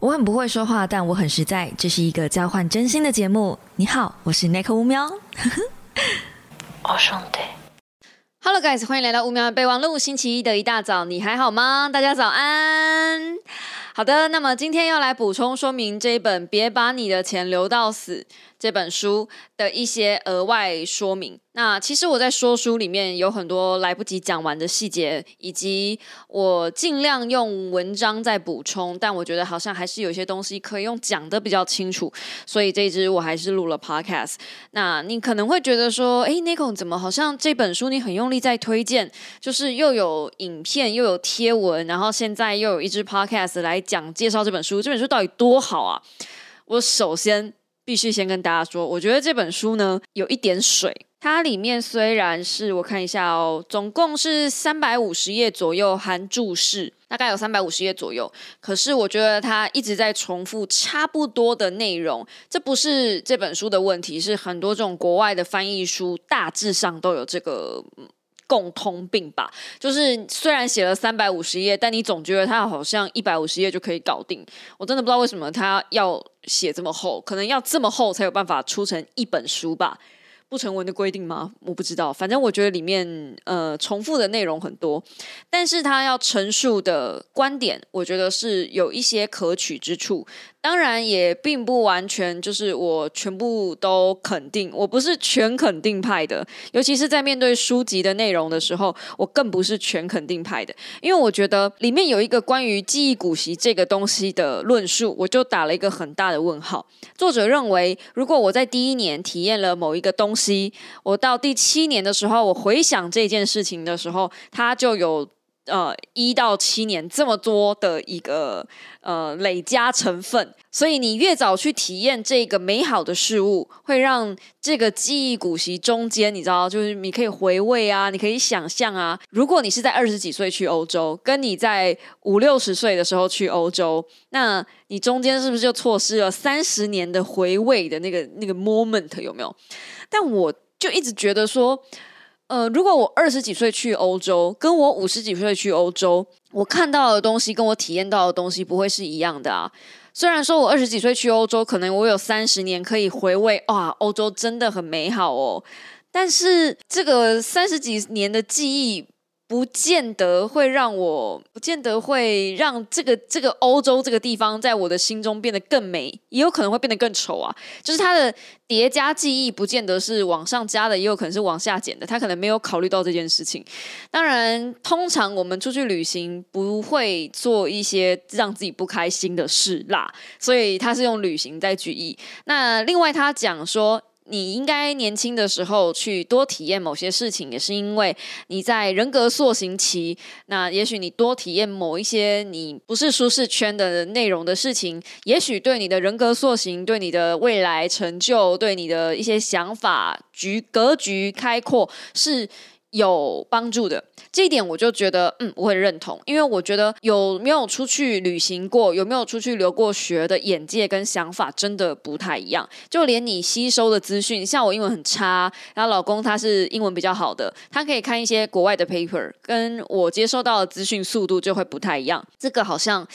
我很不会说话，但我很实在。这是一个交换真心的节目。你好，我是 Nick 乌喵。我兄弟。Hello guys，欢迎来到乌喵的备忘录。星期一的一大早，你还好吗？大家早安。好的，那么今天要来补充说明这一本《别把你的钱留到死》这本书的一些额外说明。那其实我在说书里面有很多来不及讲完的细节，以及我尽量用文章在补充，但我觉得好像还是有些东西可以用讲的比较清楚，所以这一支我还是录了 podcast。那你可能会觉得说，诶 n i c o 怎么好像这本书你很用力在推荐，就是又有影片又有贴文，然后现在又有一支 podcast 来讲介绍这本书，这本书到底多好啊？我首先必须先跟大家说，我觉得这本书呢有一点水。它里面虽然是我看一下哦，总共是三百五十页左右，含注释，大概有三百五十页左右。可是我觉得它一直在重复差不多的内容，这不是这本书的问题，是很多这种国外的翻译书大致上都有这个。共通病吧，就是虽然写了三百五十页，但你总觉得它好像一百五十页就可以搞定。我真的不知道为什么它要写这么厚，可能要这么厚才有办法出成一本书吧。不成文的规定吗？我不知道，反正我觉得里面呃重复的内容很多，但是他要陈述的观点，我觉得是有一些可取之处。当然也并不完全就是我全部都肯定，我不是全肯定派的，尤其是在面对书籍的内容的时候，我更不是全肯定派的，因为我觉得里面有一个关于记忆股息这个东西的论述，我就打了一个很大的问号。作者认为，如果我在第一年体验了某一个东西，我到第七年的时候，我回想这件事情的时候，它就有。呃，一到七年这么多的一个呃累加成分，所以你越早去体验这个美好的事物，会让这个记忆股息中间，你知道，就是你可以回味啊，你可以想象啊。如果你是在二十几岁去欧洲，跟你在五六十岁的时候去欧洲，那你中间是不是就错失了三十年的回味的那个那个 moment 有没有？但我就一直觉得说。呃，如果我二十几岁去欧洲，跟我五十几岁去欧洲，我看到的东西跟我体验到的东西不会是一样的啊。虽然说我二十几岁去欧洲，可能我有三十年可以回味，哇，欧洲真的很美好哦。但是这个三十几年的记忆。不见得会让我，不见得会让这个这个欧洲这个地方在我的心中变得更美，也有可能会变得更丑啊。就是它的叠加记忆，不见得是往上加的，也有可能是往下减的。他可能没有考虑到这件事情。当然，通常我们出去旅行不会做一些让自己不开心的事啦，所以他是用旅行在举例。那另外他讲说。你应该年轻的时候去多体验某些事情，也是因为你在人格塑形期。那也许你多体验某一些你不是舒适圈的内容的事情，也许对你的人格塑形、对你的未来成就、对你的一些想法局格局开阔是。有帮助的这一点，我就觉得，嗯，我会认同，因为我觉得有没有出去旅行过，有没有出去留过学的眼界跟想法，真的不太一样。就连你吸收的资讯，像我英文很差，然后老公他是英文比较好的，他可以看一些国外的 paper，跟我接收到的资讯速度就会不太一样。这个好像，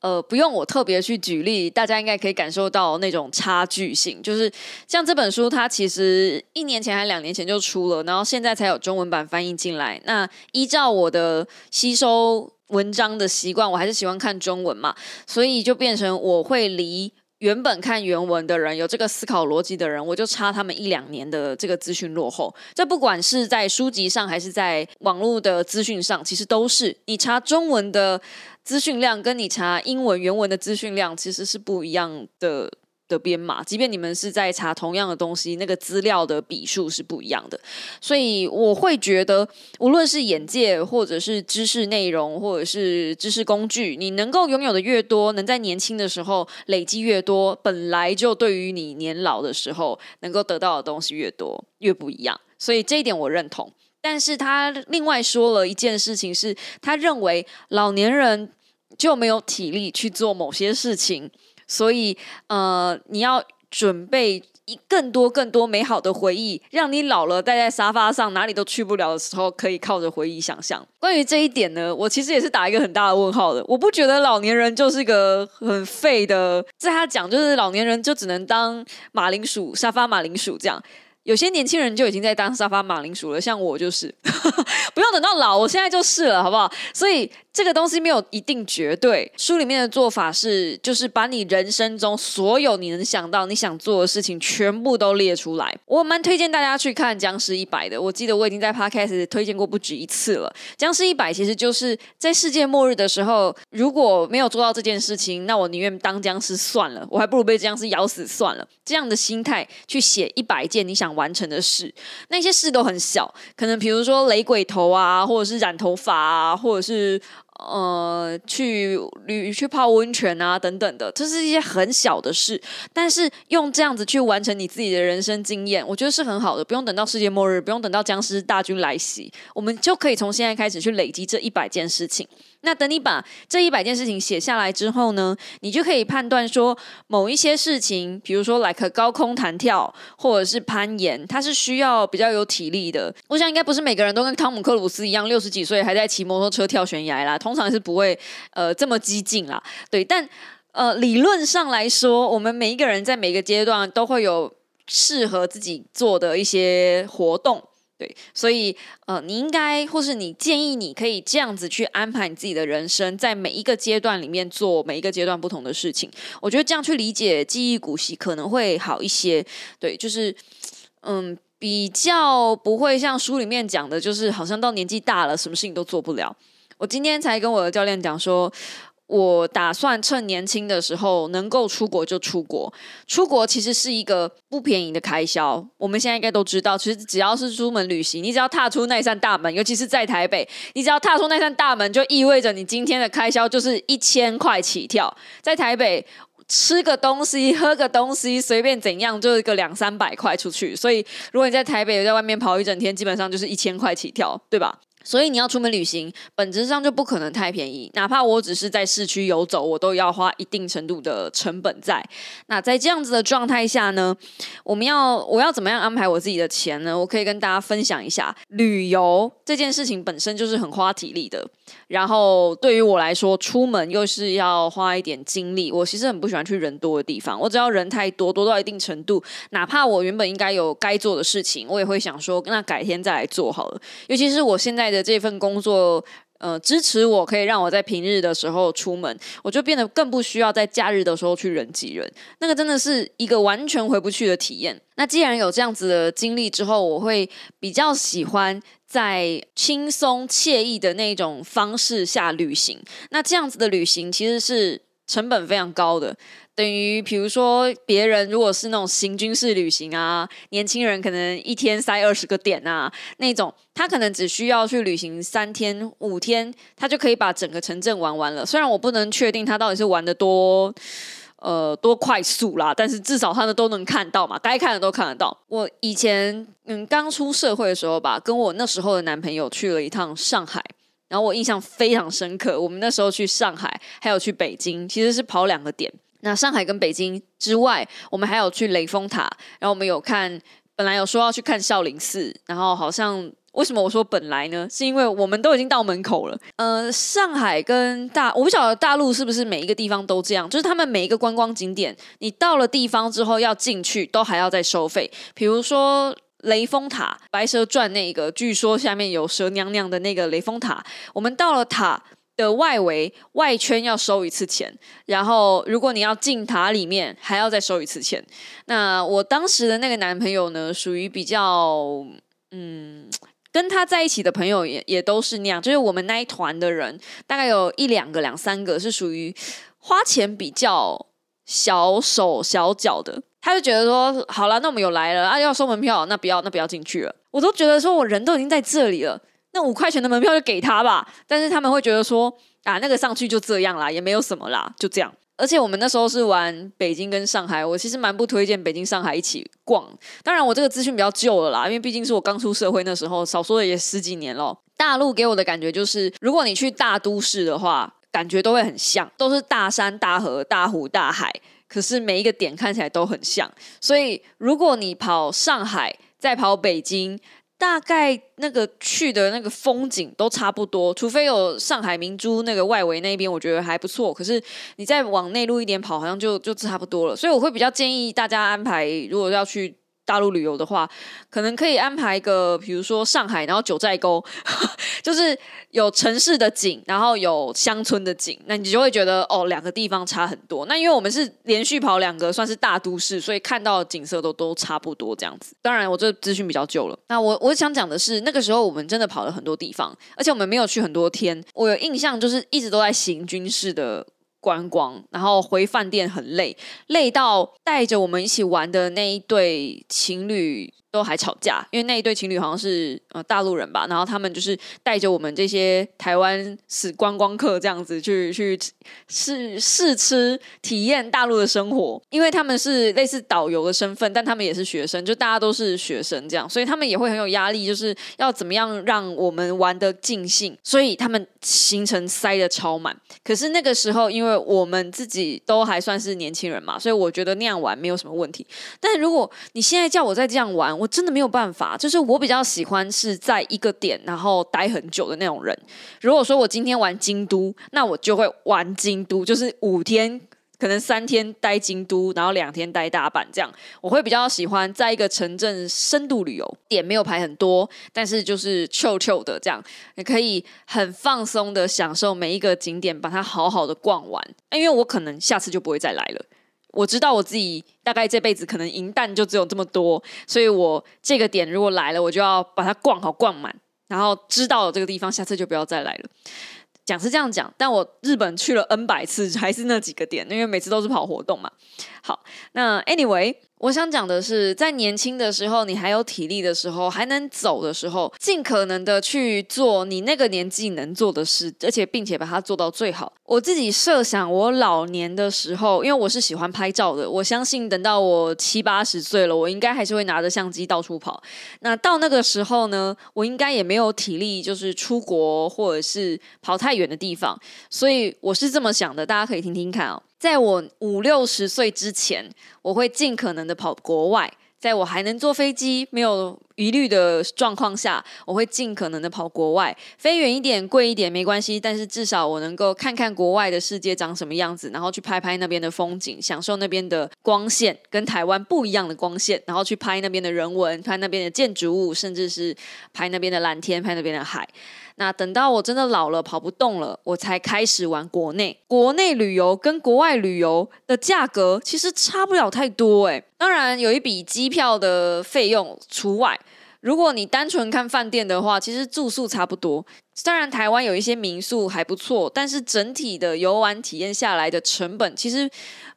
呃，不用我特别去举例，大家应该可以感受到那种差距性。就是像这本书，它其实一年前还两年前就出了，然后现在才有中文版。翻译进来，那依照我的吸收文章的习惯，我还是喜欢看中文嘛，所以就变成我会离原本看原文的人有这个思考逻辑的人，我就差他们一两年的这个资讯落后。这不管是在书籍上还是在网络的资讯上，其实都是你查中文的资讯量，跟你查英文原文的资讯量其实是不一样的。的编码，即便你们是在查同样的东西，那个资料的笔数是不一样的，所以我会觉得，无论是眼界，或者是知识内容，或者是知识工具，你能够拥有的越多，能在年轻的时候累积越多，本来就对于你年老的时候能够得到的东西越多，越不一样。所以这一点我认同。但是他另外说了一件事情，是他认为老年人就没有体力去做某些事情。所以，呃，你要准备一更多更多美好的回忆，让你老了待在沙发上哪里都去不了的时候，可以靠着回忆想象。关于这一点呢，我其实也是打一个很大的问号的。我不觉得老年人就是个很废的，在他讲就是老年人就只能当马铃薯沙发马铃薯这样。有些年轻人就已经在当沙发马铃薯了，像我就是，不用等到老，我现在就是了，好不好？所以。这个东西没有一定绝对。书里面的做法是，就是把你人生中所有你能想到、你想做的事情全部都列出来。我蛮推荐大家去看《僵尸一百》的。我记得我已经在 Podcast 推荐过不止一次了。《僵尸一百》其实就是在世界末日的时候，如果没有做到这件事情，那我宁愿当僵尸算了，我还不如被僵尸咬死算了。这样的心态去写一百件你想完成的事，那些事都很小，可能比如说雷鬼头啊，或者是染头发啊，或者是。呃，去旅去泡温泉啊，等等的，这是一些很小的事，但是用这样子去完成你自己的人生经验，我觉得是很好的。不用等到世界末日，不用等到僵尸大军来袭，我们就可以从现在开始去累积这一百件事情。那等你把这一百件事情写下来之后呢，你就可以判断说，某一些事情，比如说 like 高空弹跳或者是攀岩，它是需要比较有体力的。我想应该不是每个人都跟汤姆克鲁斯一样，六十几岁还在骑摩托车跳悬崖啦，通常是不会呃这么激进啦。对，但呃理论上来说，我们每一个人在每个阶段都会有适合自己做的一些活动。对，所以呃，你应该或是你建议你可以这样子去安排你自己的人生，在每一个阶段里面做每一个阶段不同的事情。我觉得这样去理解记忆股息可能会好一些。对，就是嗯，比较不会像书里面讲的，就是好像到年纪大了，什么事情都做不了。我今天才跟我的教练讲说。我打算趁年轻的时候能够出国就出国。出国其实是一个不便宜的开销。我们现在应该都知道，其实只要是出门旅行，你只要踏出那扇大门，尤其是在台北，你只要踏出那扇大门，就意味着你今天的开销就是一千块起跳。在台北吃个东西、喝个东西，随便怎样，就是个两三百块出去。所以，如果你在台北在外面跑一整天，基本上就是一千块起跳，对吧？所以你要出门旅行，本质上就不可能太便宜。哪怕我只是在市区游走，我都要花一定程度的成本在。那在这样子的状态下呢，我们要我要怎么样安排我自己的钱呢？我可以跟大家分享一下，旅游这件事情本身就是很花体力的。然后对于我来说，出门又是要花一点精力。我其实很不喜欢去人多的地方。我只要人太多，多到一定程度，哪怕我原本应该有该做的事情，我也会想说，那改天再来做好了。尤其是我现在的这份工作，呃，支持我可以让我在平日的时候出门，我就变得更不需要在假日的时候去人挤人。那个真的是一个完全回不去的体验。那既然有这样子的经历之后，我会比较喜欢。在轻松惬意的那种方式下旅行，那这样子的旅行其实是成本非常高的。等于比如说，别人如果是那种行军式旅行啊，年轻人可能一天塞二十个点啊，那种他可能只需要去旅行三天五天，他就可以把整个城镇玩完了。虽然我不能确定他到底是玩的多。呃，多快速啦！但是至少他们都能看到嘛，该看的都看得到。我以前嗯刚出社会的时候吧，跟我那时候的男朋友去了一趟上海，然后我印象非常深刻。我们那时候去上海，还有去北京，其实是跑两个点。那上海跟北京之外，我们还有去雷峰塔，然后我们有看，本来有说要去看少林寺，然后好像。为什么我说本来呢？是因为我们都已经到门口了。呃，上海跟大，我不晓得大陆是不是每一个地方都这样，就是他们每一个观光景点，你到了地方之后要进去，都还要再收费。比如说雷峰塔，《白蛇传》那个，据说下面有蛇娘娘的那个雷峰塔，我们到了塔的外围外圈要收一次钱，然后如果你要进塔里面，还要再收一次钱。那我当时的那个男朋友呢，属于比较嗯。跟他在一起的朋友也也都是那样，就是我们那一团的人，大概有一两个、两三个是属于花钱比较小手小脚的。他就觉得说，好了，那我们有来了啊，要收门票，那不要，那不要进去了。我都觉得说，我人都已经在这里了，那五块钱的门票就给他吧。但是他们会觉得说，啊，那个上去就这样啦，也没有什么啦，就这样。而且我们那时候是玩北京跟上海，我其实蛮不推荐北京、上海一起逛。当然，我这个资讯比较旧了啦，因为毕竟是我刚出社会那时候，少说也十几年了。大陆给我的感觉就是，如果你去大都市的话，感觉都会很像，都是大山、大河、大湖、大海。可是每一个点看起来都很像。所以如果你跑上海，再跑北京。大概那个去的那个风景都差不多，除非有上海明珠那个外围那边，我觉得还不错。可是你再往内陆一点跑，好像就就差不多了。所以我会比较建议大家安排，如果要去。大陆旅游的话，可能可以安排一个，比如说上海，然后九寨沟，就是有城市的景，然后有乡村的景，那你就会觉得哦，两个地方差很多。那因为我们是连续跑两个，算是大都市，所以看到的景色都都差不多这样子。当然，我这资讯比较旧了。那我我想讲的是，那个时候我们真的跑了很多地方，而且我们没有去很多天。我有印象，就是一直都在行军式的。观光，然后回饭店很累，累到带着我们一起玩的那一对情侣。都还吵架，因为那一对情侣好像是呃大陆人吧，然后他们就是带着我们这些台湾是观光客这样子去去试试吃体验大陆的生活，因为他们是类似导游的身份，但他们也是学生，就大家都是学生这样，所以他们也会很有压力，就是要怎么样让我们玩的尽兴，所以他们行程塞的超满。可是那个时候，因为我们自己都还算是年轻人嘛，所以我觉得那样玩没有什么问题。但如果你现在叫我再这样玩，我真的没有办法，就是我比较喜欢是在一个点然后待很久的那种人。如果说我今天玩京都，那我就会玩京都，就是五天，可能三天待京都，然后两天待大阪这样。我会比较喜欢在一个城镇深度旅游，点没有排很多，但是就是臭臭的这样，你可以很放松的享受每一个景点，把它好好的逛完。因为我可能下次就不会再来了。我知道我自己大概这辈子可能银弹就只有这么多，所以我这个点如果来了，我就要把它逛好逛满，然后知道了这个地方，下次就不要再来了。讲是这样讲，但我日本去了 N 百次，还是那几个点，因为每次都是跑活动嘛。好，那 Anyway。我想讲的是，在年轻的时候，你还有体力的时候，还能走的时候，尽可能的去做你那个年纪能做的事，而且并且把它做到最好。我自己设想，我老年的时候，因为我是喜欢拍照的，我相信等到我七八十岁了，我应该还是会拿着相机到处跑。那到那个时候呢，我应该也没有体力，就是出国或者是跑太远的地方。所以我是这么想的，大家可以听听看哦。在我五六十岁之前，我会尽可能的跑国外。在我还能坐飞机、没有疑虑的状况下，我会尽可能的跑国外，飞远一点、贵一点没关系，但是至少我能够看看国外的世界长什么样子，然后去拍拍那边的风景，享受那边的光线跟台湾不一样的光线，然后去拍那边的人文、拍那边的建筑物，甚至是拍那边的蓝天、拍那边的海。那等到我真的老了跑不动了，我才开始玩国内。国内旅游跟国外旅游的价格其实差不了太多诶，当然有一笔机票的费用除外。如果你单纯看饭店的话，其实住宿差不多。当然台湾有一些民宿还不错，但是整体的游玩体验下来的成本其实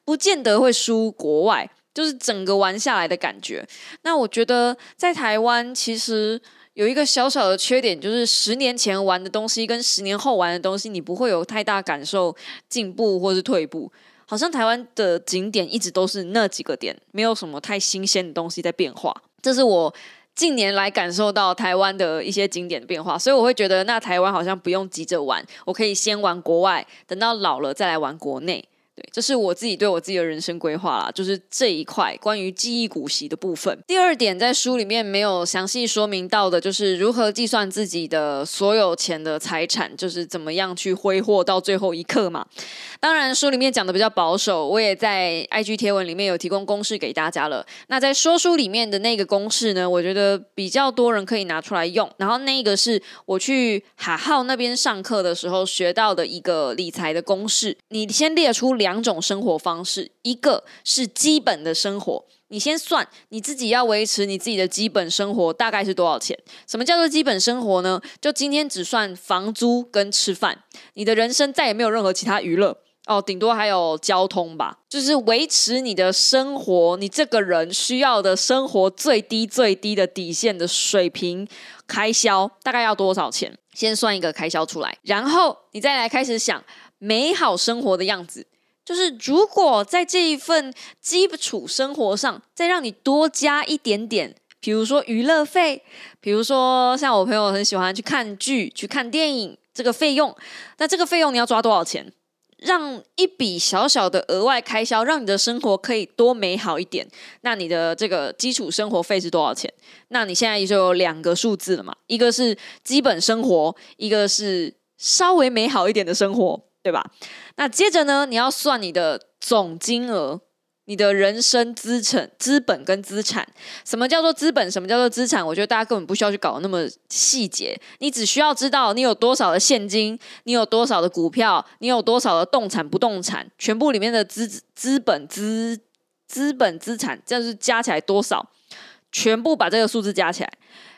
不见得会输国外，就是整个玩下来的感觉。那我觉得在台湾其实。有一个小小的缺点，就是十年前玩的东西跟十年后玩的东西，你不会有太大感受进步或是退步。好像台湾的景点一直都是那几个点，没有什么太新鲜的东西在变化。这是我近年来感受到台湾的一些景点的变化，所以我会觉得，那台湾好像不用急着玩，我可以先玩国外，等到老了再来玩国内。对，这是我自己对我自己的人生规划啦，就是这一块关于记忆股息的部分。第二点，在书里面没有详细说明到的，就是如何计算自己的所有钱的财产，就是怎么样去挥霍到最后一刻嘛。当然，书里面讲的比较保守，我也在 IG 贴文里面有提供公式给大家了。那在说书里面的那个公式呢，我觉得比较多人可以拿出来用。然后那个是我去海浩那边上课的时候学到的一个理财的公式，你先列出两。两种生活方式，一个是基本的生活，你先算你自己要维持你自己的基本生活大概是多少钱？什么叫做基本生活呢？就今天只算房租跟吃饭，你的人生再也没有任何其他娱乐哦，顶多还有交通吧，就是维持你的生活，你这个人需要的生活最低最低的底线的水平开销大概要多少钱？先算一个开销出来，然后你再来开始想美好生活的样子。就是如果在这一份基础生活上，再让你多加一点点，比如说娱乐费，比如说像我朋友很喜欢去看剧、去看电影，这个费用，那这个费用你要抓多少钱？让一笔小小的额外开销，让你的生活可以多美好一点。那你的这个基础生活费是多少钱？那你现在就有两个数字了嘛？一个是基本生活，一个是稍微美好一点的生活，对吧？那接着呢，你要算你的总金额。你的人生资产、资本跟资产，什么叫做资本？什么叫做资产？我觉得大家根本不需要去搞那么细节，你只需要知道你有多少的现金，你有多少的股票，你有多少的动产、不动产，全部里面的资资本、资资本资产，这样是加起来多少？全部把这个数字加起来，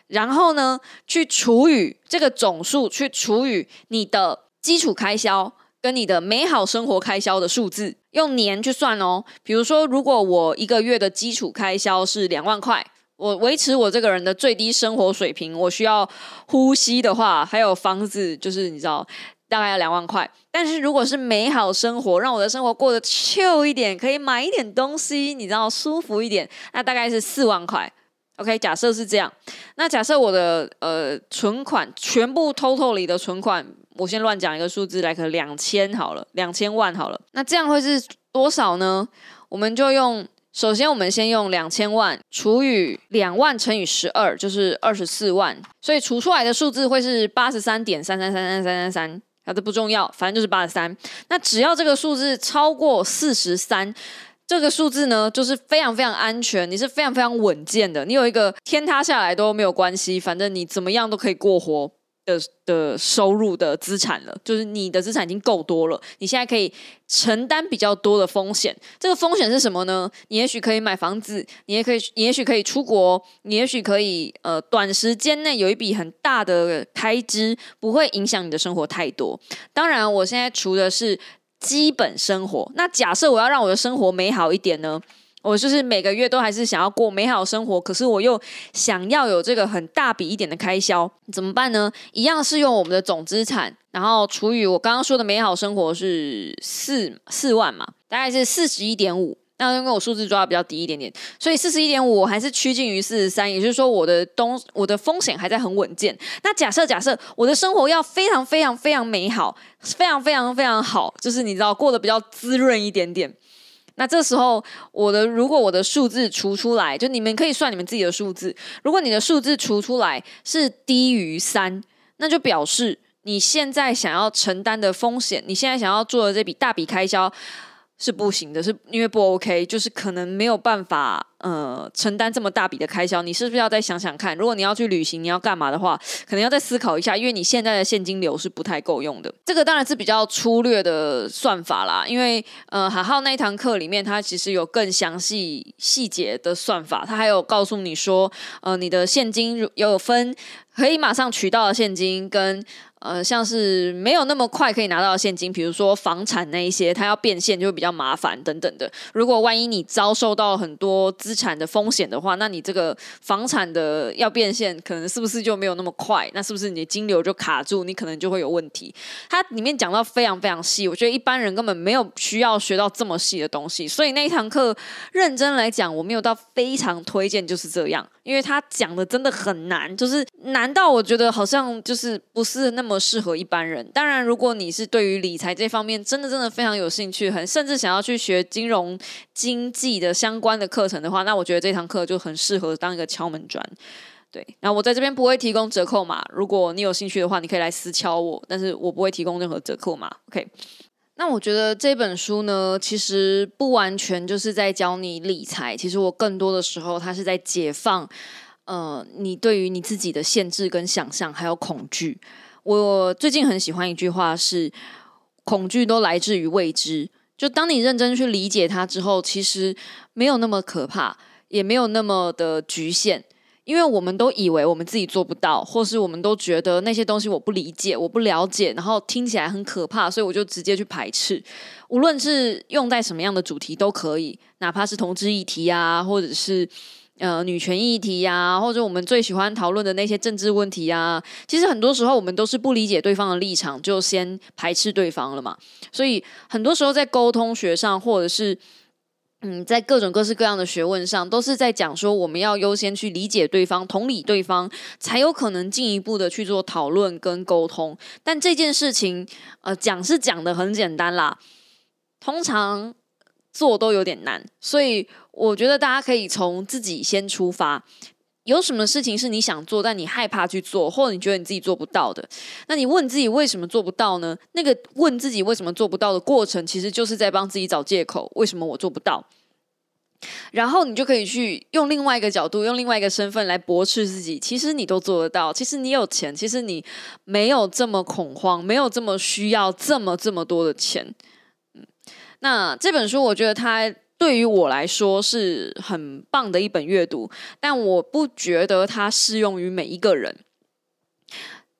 然后呢，去除以这个总数，去除以你的基础开销。跟你的美好生活开销的数字用年去算哦。比如说，如果我一个月的基础开销是两万块，我维持我这个人的最低生活水平，我需要呼吸的话，还有房子，就是你知道大概要两万块。但是如果是美好生活，让我的生活过得 chill 一点，可以买一点东西，你知道舒服一点，那大概是四万块。OK，假设是这样，那假设我的呃存款全部 total 里的存款。我先乱讲一个数字来，可两千好了，两千万好了。那这样会是多少呢？我们就用，首先我们先用两千万除以两万乘以十二，就是二十四万。所以除出来的数字会是八十三点三三三三三三三。好的，不重要，反正就是八十三。那只要这个数字超过四十三，这个数字呢，就是非常非常安全，你是非常非常稳健的。你有一个天塌下来都没有关系，反正你怎么样都可以过活。的的收入的资产了，就是你的资产已经够多了，你现在可以承担比较多的风险。这个风险是什么呢？你也许可以买房子，你也可以，你也许可以出国，你也许可以呃短时间内有一笔很大的开支，不会影响你的生活太多。当然，我现在除的是基本生活。那假设我要让我的生活美好一点呢？我就是每个月都还是想要过美好生活，可是我又想要有这个很大笔一点的开销，怎么办呢？一样是用我们的总资产，然后除以我刚刚说的美好生活是四四万嘛，大概是四十一点五。那因为我数字抓的比较低一点点，所以四十一点五我还是趋近于四十三，也就是说我的东我的风险还在很稳健。那假设假设我的生活要非常非常非常美好，非常非常非常好，就是你知道过得比较滋润一点点。那这时候，我的如果我的数字除出来，就你们可以算你们自己的数字。如果你的数字除出来是低于三，那就表示你现在想要承担的风险，你现在想要做的这笔大笔开销。是不行的，是因为不 OK，就是可能没有办法呃承担这么大笔的开销。你是不是要再想想看？如果你要去旅行，你要干嘛的话，可能要再思考一下，因为你现在的现金流是不太够用的。这个当然是比较粗略的算法啦，因为呃海浩那一堂课里面，它其实有更详细细节的算法，它还有告诉你说，呃，你的现金有分可以马上取到的现金跟。呃，像是没有那么快可以拿到现金，比如说房产那一些，它要变现就会比较麻烦等等的。如果万一你遭受到很多资产的风险的话，那你这个房产的要变现，可能是不是就没有那么快？那是不是你的金流就卡住？你可能就会有问题。它里面讲到非常非常细，我觉得一般人根本没有需要学到这么细的东西。所以那一堂课认真来讲，我没有到非常推荐，就是这样，因为他讲的真的很难，就是难到我觉得好像就是不是那么。适合一般人。当然，如果你是对于理财这方面真的真的非常有兴趣，很甚至想要去学金融经济的相关的课程的话，那我觉得这堂课就很适合当一个敲门砖。对，那我在这边不会提供折扣码，如果你有兴趣的话，你可以来私敲我，但是我不会提供任何折扣码。OK，那我觉得这本书呢，其实不完全就是在教你理财，其实我更多的时候，它是在解放呃你对于你自己的限制跟想象，还有恐惧。我最近很喜欢一句话，是恐惧都来自于未知。就当你认真去理解它之后，其实没有那么可怕，也没有那么的局限。因为我们都以为我们自己做不到，或是我们都觉得那些东西我不理解、我不了解，然后听起来很可怕，所以我就直接去排斥。无论是用在什么样的主题都可以，哪怕是同志议题啊，或者是。呃，女权议题呀，或者我们最喜欢讨论的那些政治问题呀，其实很多时候我们都是不理解对方的立场，就先排斥对方了嘛。所以很多时候在沟通学上，或者是嗯，在各种各式各样的学问上，都是在讲说我们要优先去理解对方、同理对方，才有可能进一步的去做讨论跟沟通。但这件事情，呃，讲是讲的很简单啦，通常做都有点难，所以我觉得大家可以从自己先出发。有什么事情是你想做，但你害怕去做，或者你觉得你自己做不到的？那你问自己为什么做不到呢？那个问自己为什么做不到的过程，其实就是在帮自己找借口。为什么我做不到？然后你就可以去用另外一个角度，用另外一个身份来驳斥自己。其实你都做得到，其实你有钱，其实你没有这么恐慌，没有这么需要这么这么多的钱。嗯，那这本书我觉得它。对于我来说是很棒的一本阅读，但我不觉得它适用于每一个人。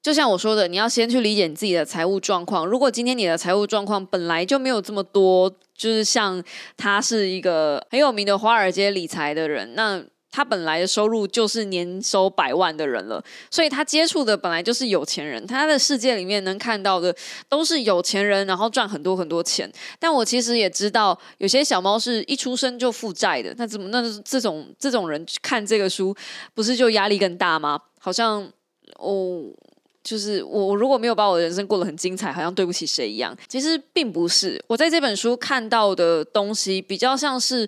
就像我说的，你要先去理解你自己的财务状况。如果今天你的财务状况本来就没有这么多，就是像他是一个很有名的华尔街理财的人，那。他本来的收入就是年收百万的人了，所以他接触的本来就是有钱人，他的世界里面能看到的都是有钱人，然后赚很多很多钱。但我其实也知道，有些小猫是一出生就负债的，那怎么那这种这种人看这个书，不是就压力更大吗？好像哦，就是我如果没有把我的人生过得很精彩，好像对不起谁一样。其实并不是，我在这本书看到的东西比较像是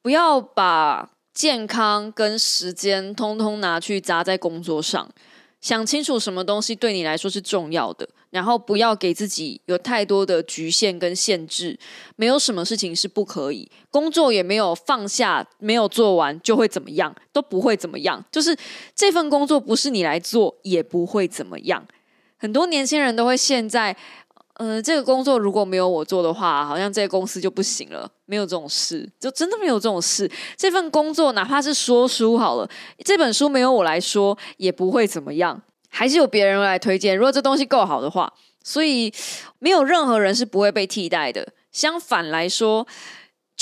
不要把。健康跟时间通通拿去砸在工作上，想清楚什么东西对你来说是重要的，然后不要给自己有太多的局限跟限制。没有什么事情是不可以，工作也没有放下，没有做完就会怎么样，都不会怎么样。就是这份工作不是你来做，也不会怎么样。很多年轻人都会陷在。嗯，这个工作如果没有我做的话，好像这个公司就不行了。没有这种事，就真的没有这种事。这份工作哪怕是说书好了，这本书没有我来说也不会怎么样，还是有别人来推荐。如果这东西够好的话，所以没有任何人是不会被替代的。相反来说。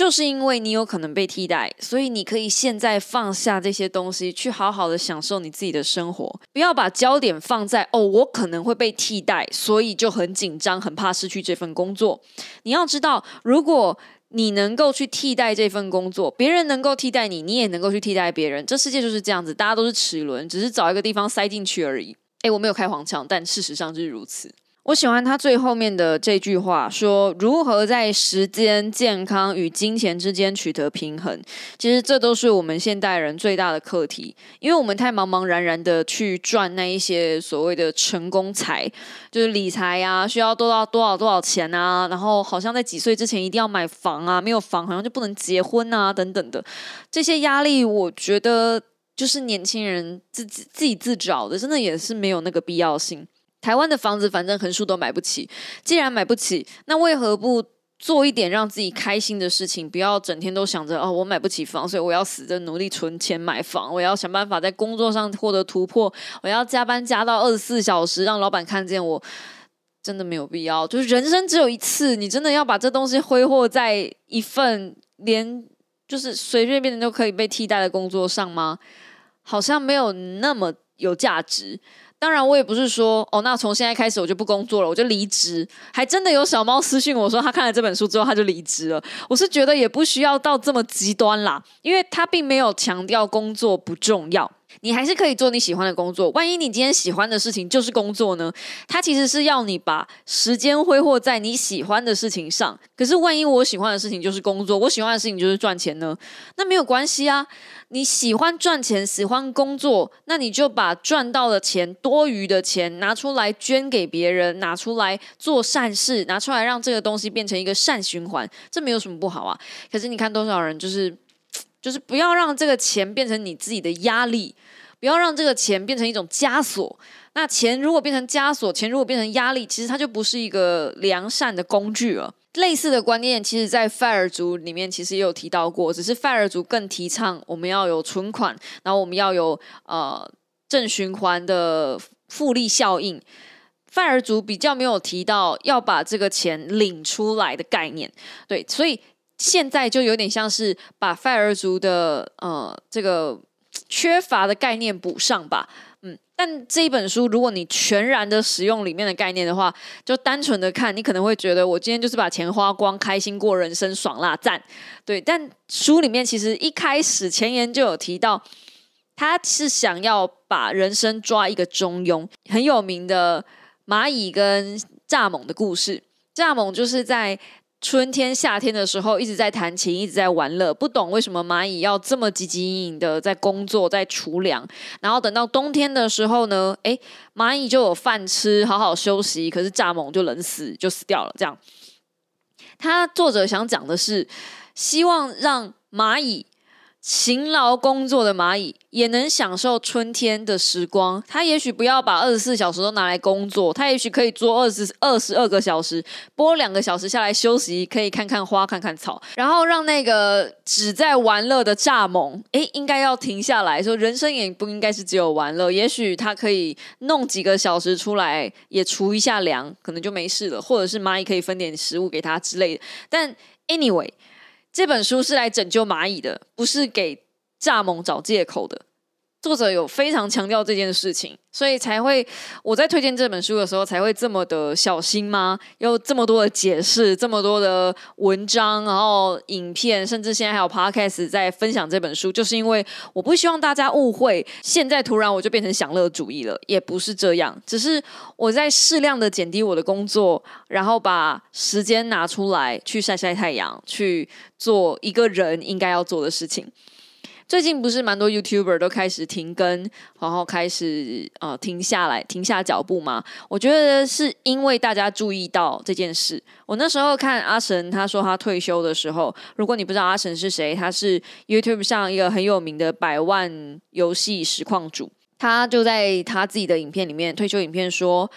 就是因为你有可能被替代，所以你可以现在放下这些东西，去好好的享受你自己的生活。不要把焦点放在哦，我可能会被替代，所以就很紧张，很怕失去这份工作。你要知道，如果你能够去替代这份工作，别人能够替代你，你也能够去替代别人。这世界就是这样子，大家都是齿轮，只是找一个地方塞进去而已。诶，我没有开黄腔，但事实上是如此。我喜欢他最后面的这句话，说如何在时间、健康与金钱之间取得平衡。其实这都是我们现代人最大的课题，因为我们太茫茫然然的去赚那一些所谓的成功财，就是理财呀，需要多少多少多少钱啊，然后好像在几岁之前一定要买房啊，没有房好像就不能结婚啊，等等的这些压力，我觉得就是年轻人自己自己自找的，真的也是没有那个必要性。台湾的房子反正横竖都买不起，既然买不起，那为何不做一点让自己开心的事情？不要整天都想着哦，我买不起房，所以我要死着努力存钱买房，我要想办法在工作上获得突破，我要加班加到二十四小时，让老板看见我，真的没有必要。就是人生只有一次，你真的要把这东西挥霍在一份连就是随随便便都可以被替代的工作上吗？好像没有那么有价值。当然，我也不是说哦，那从现在开始我就不工作了，我就离职。还真的有小猫私信我说，他看了这本书之后他就离职了。我是觉得也不需要到这么极端啦，因为他并没有强调工作不重要。你还是可以做你喜欢的工作。万一你今天喜欢的事情就是工作呢？它其实是要你把时间挥霍在你喜欢的事情上。可是万一我喜欢的事情就是工作，我喜欢的事情就是赚钱呢？那没有关系啊。你喜欢赚钱，喜欢工作，那你就把赚到的钱、多余的钱拿出来捐给别人，拿出来做善事，拿出来让这个东西变成一个善循环，这没有什么不好啊。可是你看多少人就是。就是不要让这个钱变成你自己的压力，不要让这个钱变成一种枷锁。那钱如果变成枷锁，钱如果变成压力，其实它就不是一个良善的工具了。类似的观念，其实在费尔族里面其实也有提到过，只是费尔族更提倡我们要有存款，然后我们要有呃正循环的复利效应。费尔族比较没有提到要把这个钱领出来的概念。对，所以。现在就有点像是把费尔族的呃这个缺乏的概念补上吧，嗯，但这一本书，如果你全然的使用里面的概念的话，就单纯的看，你可能会觉得我今天就是把钱花光，开心过人生，爽啦赞。对，但书里面其实一开始前言就有提到，他是想要把人生抓一个中庸。很有名的蚂蚁跟蚱蜢的故事，蚱蜢就是在。春天、夏天的时候一直在弹琴，一直在玩乐，不懂为什么蚂蚁要这么汲汲营营的在工作、在储粮。然后等到冬天的时候呢，哎，蚂蚁就有饭吃，好好休息。可是蚱蜢就冷死，就死掉了。这样，他作者想讲的是，希望让蚂蚁。勤劳工作的蚂蚁也能享受春天的时光。它也许不要把二十四小时都拿来工作，它也许可以做二十二十二个小时，播两个小时下来休息，可以看看花，看看草，然后让那个只在玩乐的蚱蜢，诶，应该要停下来说，人生也不应该是只有玩乐。也许它可以弄几个小时出来，也除一下粮，可能就没事了。或者是蚂蚁可以分点食物给它之类的。但 anyway。这本书是来拯救蚂蚁的，不是给蚱蜢找借口的。作者有非常强调这件事情，所以才会我在推荐这本书的时候才会这么的小心吗？有这么多的解释，这么多的文章，然后影片，甚至现在还有 podcast 在分享这本书，就是因为我不希望大家误会，现在突然我就变成享乐主义了，也不是这样，只是我在适量的减低我的工作，然后把时间拿出来去晒晒太阳，去做一个人应该要做的事情。最近不是蛮多 YouTuber 都开始停更，然后开始呃停下来，停下脚步吗？我觉得是因为大家注意到这件事。我那时候看阿神他说他退休的时候，如果你不知道阿神是谁，他是 YouTube 上一个很有名的百万游戏实况主，他就在他自己的影片里面退休影片说。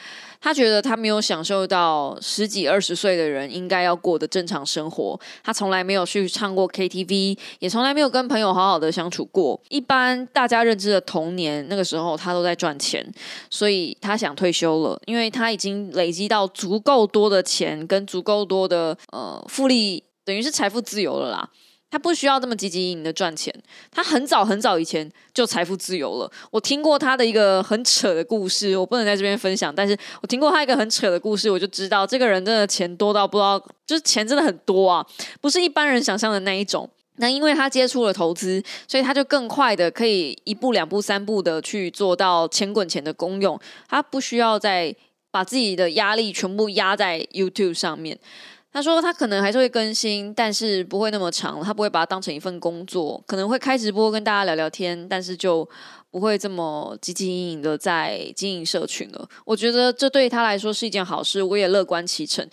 他觉得他没有享受到十几二十岁的人应该要过的正常生活。他从来没有去唱过 KTV，也从来没有跟朋友好好的相处过。一般大家认知的童年，那个时候他都在赚钱，所以他想退休了，因为他已经累积到足够多的钱跟足够多的呃复利，等于是财富自由了啦。他不需要这么积极营的赚钱，他很早很早以前就财富自由了。我听过他的一个很扯的故事，我不能在这边分享，但是我听过他一个很扯的故事，我就知道这个人真的钱多到不知道，就是钱真的很多啊，不是一般人想象的那一种。那因为他接触了投资，所以他就更快的可以一步两步三步的去做到钱滚钱的功用，他不需要再把自己的压力全部压在 YouTube 上面。他说他可能还是会更新，但是不会那么长。他不会把它当成一份工作，可能会开直播跟大家聊聊天，但是就不会这么积极营营的在经营社群了。我觉得这对他来说是一件好事，我也乐观其成。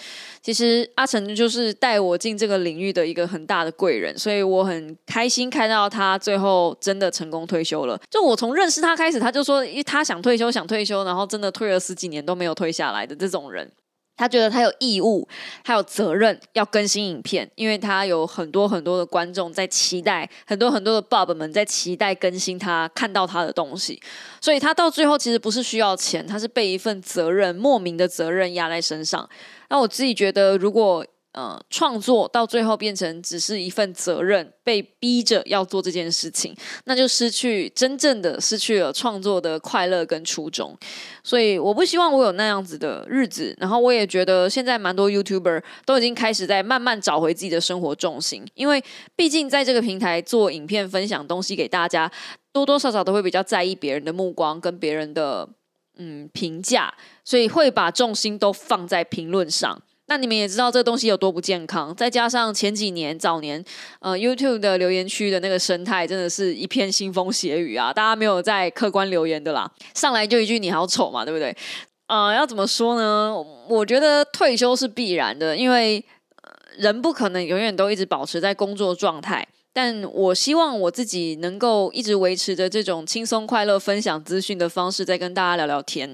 其实阿成就是带我进这个领域的一个很大的贵人，所以我很开心看到他最后真的成功退休了。就我从认识他开始，他就说，他想退休，想退休，然后真的退了十几年都没有退下来的这种人。他觉得他有义务，他有责任要更新影片，因为他有很多很多的观众在期待，很多很多的 Bob 们在期待更新他看到他的东西，所以他到最后其实不是需要钱，他是被一份责任，莫名的责任压在身上。那我自己觉得，如果呃，创作到最后变成只是一份责任，被逼着要做这件事情，那就失去真正的失去了创作的快乐跟初衷。所以我不希望我有那样子的日子。然后我也觉得现在蛮多 YouTuber 都已经开始在慢慢找回自己的生活重心，因为毕竟在这个平台做影片分享东西给大家，多多少少都会比较在意别人的目光跟别人的嗯评价，所以会把重心都放在评论上。那你们也知道这东西有多不健康，再加上前几年早年，呃，YouTube 的留言区的那个生态真的是一片腥风血雨啊，大家没有在客观留言的啦，上来就一句你好丑嘛，对不对？呃，要怎么说呢？我觉得退休是必然的，因为人不可能永远都一直保持在工作状态。但我希望我自己能够一直维持着这种轻松快乐分享资讯的方式，在跟大家聊聊天。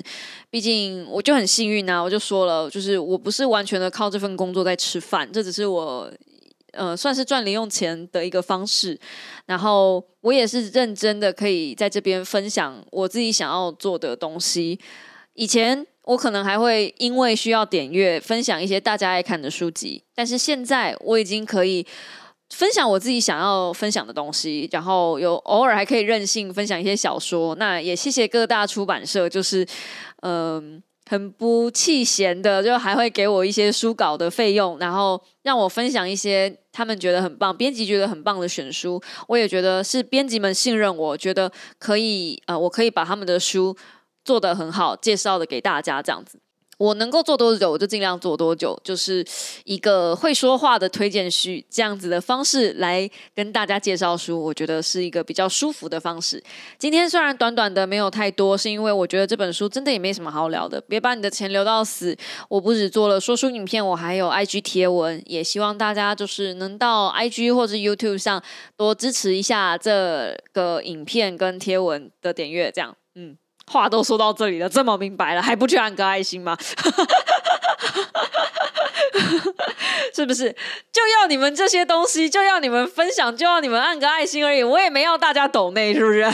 毕竟我就很幸运啊，我就说了，就是我不是完全的靠这份工作在吃饭，这只是我呃算是赚零用钱的一个方式。然后我也是认真的，可以在这边分享我自己想要做的东西。以前我可能还会因为需要点阅分享一些大家爱看的书籍，但是现在我已经可以。分享我自己想要分享的东西，然后有偶尔还可以任性分享一些小说。那也谢谢各大出版社，就是嗯。很不弃嫌的，就还会给我一些书稿的费用，然后让我分享一些他们觉得很棒、编辑觉得很棒的选书。我也觉得是编辑们信任我，觉得可以，呃，我可以把他们的书做得很好，介绍的给大家这样子。我能够做多久，我就尽量做多久，就是一个会说话的推荐序这样子的方式来跟大家介绍书，我觉得是一个比较舒服的方式。今天虽然短短的没有太多，是因为我觉得这本书真的也没什么好聊的。别把你的钱留到死。我不止做了说书影片，我还有 IG 贴文，也希望大家就是能到 IG 或者 YouTube 上多支持一下这个影片跟贴文的点阅，这样，嗯。话都说到这里了，这么明白了，还不去按个爱心吗？是不是就要你们这些东西，就要你们分享，就要你们按个爱心而已？我也没要大家抖内，是不是？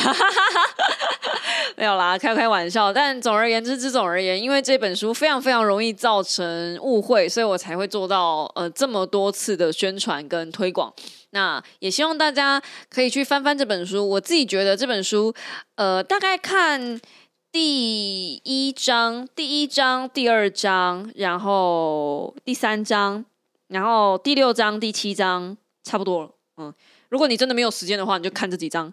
没有啦，开开玩笑。但总而言之，之总而言，因为这本书非常非常容易造成误会，所以我才会做到呃这么多次的宣传跟推广。那也希望大家可以去翻翻这本书。我自己觉得这本书，呃，大概看。第一章、第一章、第二章，然后第三章，然后第六章、第七章，差不多了。嗯，如果你真的没有时间的话，你就看这几章。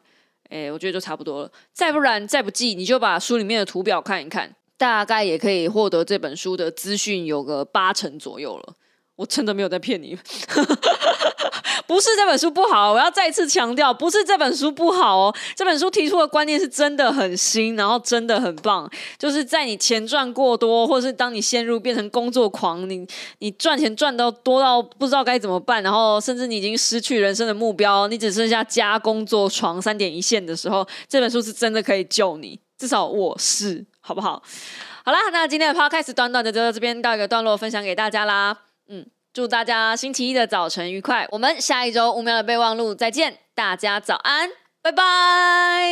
哎，我觉得就差不多了。再不然，再不济，你就把书里面的图表看一看，大概也可以获得这本书的资讯有个八成左右了。我真的没有在骗你，不是这本书不好，我要再次强调，不是这本书不好哦。这本书提出的观念是真的很新，然后真的很棒。就是在你钱赚过多，或是当你陷入变成工作狂，你你赚钱赚到多到不知道该怎么办，然后甚至你已经失去人生的目标，你只剩下家、工作、床三点一线的时候，这本书是真的可以救你。至少我是，好不好？好啦，那今天的 podcast 短短的就到这边到一个段落，分享给大家啦。祝大家星期一的早晨愉快。我们下一周五秒的备忘录再见，大家早安，拜拜。